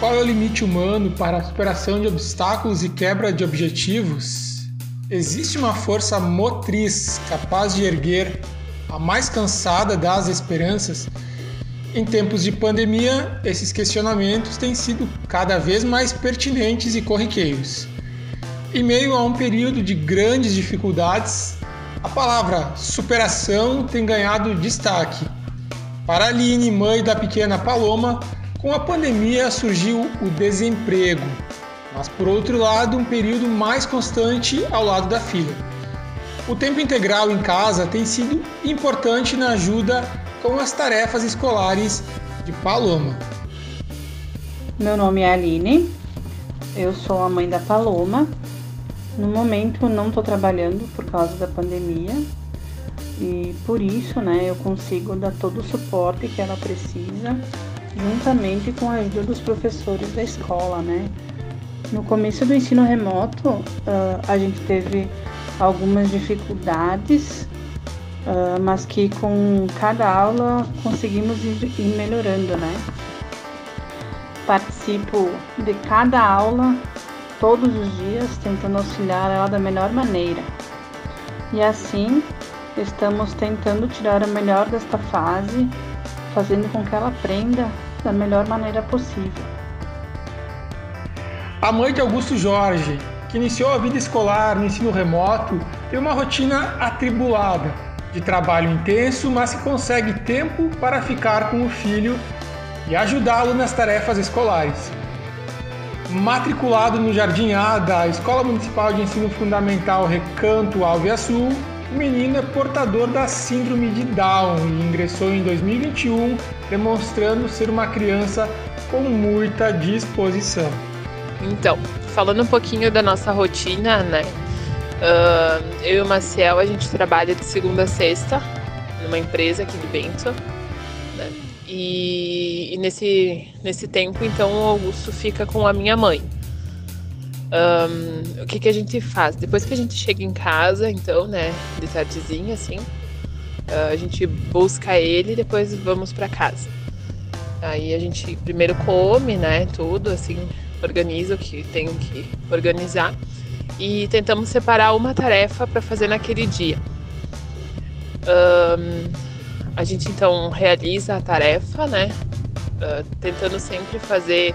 qual é o limite humano para a superação de obstáculos e quebra de objetivos? Existe uma força motriz capaz de erguer a mais cansada das esperanças? Em tempos de pandemia, esses questionamentos têm sido cada vez mais pertinentes e corriqueiros. Em meio a um período de grandes dificuldades, a palavra superação tem ganhado destaque. Para Aline, mãe da pequena Paloma, com a pandemia surgiu o desemprego, mas por outro lado, um período mais constante ao lado da filha. O tempo integral em casa tem sido importante na ajuda com as tarefas escolares de Paloma. Meu nome é Aline, eu sou a mãe da Paloma. No momento não estou trabalhando por causa da pandemia e por isso, né, eu consigo dar todo o suporte que ela precisa, juntamente com a ajuda dos professores da escola, né. No começo do ensino remoto, a gente teve algumas dificuldades uh, mas que com cada aula conseguimos ir, ir melhorando, né? Participo de cada aula todos os dias, tentando auxiliar ela da melhor maneira. E assim, estamos tentando tirar o melhor desta fase, fazendo com que ela aprenda da melhor maneira possível. A mãe de Augusto Jorge, que iniciou a vida escolar no ensino remoto, tem uma rotina atribulada de trabalho intenso, mas que consegue tempo para ficar com o filho e ajudá-lo nas tarefas escolares. Matriculado no Jardim A da Escola Municipal de Ensino Fundamental Recanto Alveaçu, o menino é portador da síndrome de Down e ingressou em 2021, demonstrando ser uma criança com muita disposição. Então, falando um pouquinho da nossa rotina, né? Uh, eu e o Maciel, a gente trabalha de segunda a sexta numa empresa aqui de Bento. Né? E, e, nesse, nesse tempo, então, o Augusto fica com a minha mãe. Um, o que, que a gente faz? Depois que a gente chega em casa, então, né, de tardezinha, assim, uh, a gente busca ele e depois vamos para casa. Aí a gente primeiro come, né, tudo, assim, organiza o que tem que organizar e tentamos separar uma tarefa para fazer naquele dia. Um, a gente então realiza a tarefa, né? Uh, tentando sempre fazer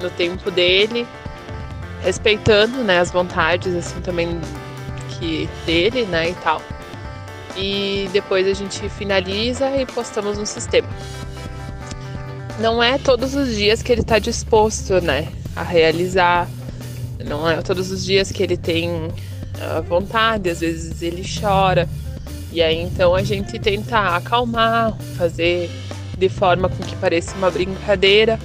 no tempo dele, respeitando né, as vontades assim também que dele, né, e tal. E depois a gente finaliza e postamos no sistema. Não é todos os dias que ele está disposto, né, a realizar não é todos os dias que ele tem a vontade, às vezes ele chora. E aí então a gente tenta acalmar, fazer de forma com que pareça uma brincadeira,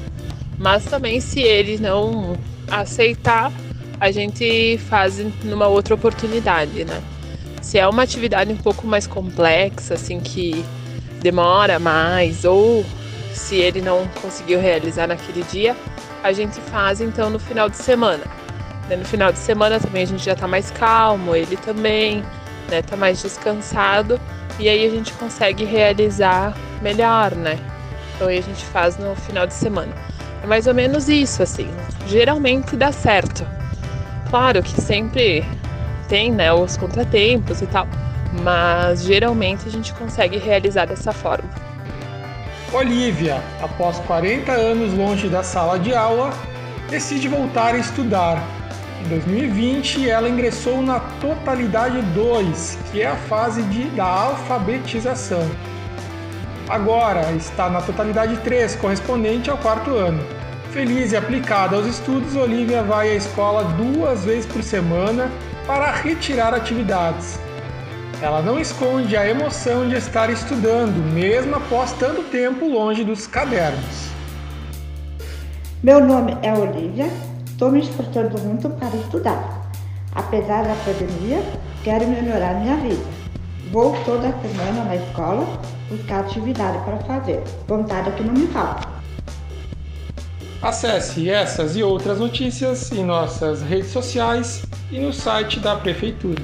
mas também se ele não aceitar, a gente faz numa outra oportunidade, né? Se é uma atividade um pouco mais complexa, assim que demora mais ou se ele não conseguiu realizar naquele dia, a gente faz então no final de semana. Né? No final de semana também a gente já tá mais calmo, ele também, né? Tá mais descansado e aí a gente consegue realizar melhor, né? Então aí a gente faz no final de semana. É mais ou menos isso, assim. Geralmente dá certo. Claro que sempre tem, né, os contratempos e tal, mas geralmente a gente consegue realizar dessa forma. Olivia, após 40 anos longe da sala de aula, decide voltar a estudar em 2020, ela ingressou na Totalidade 2, que é a fase de, da alfabetização. Agora está na Totalidade 3, correspondente ao quarto ano. Feliz e aplicada aos estudos, Olivia vai à escola duas vezes por semana para retirar atividades. Ela não esconde a emoção de estar estudando, mesmo após tanto tempo longe dos cadernos. Meu nome é Olivia, Estou me esforçando muito para estudar. Apesar da pandemia, quero melhorar minha vida. Vou toda semana na escola buscar atividade para fazer. Vontade que não me falta. Acesse essas e outras notícias em nossas redes sociais e no site da Prefeitura.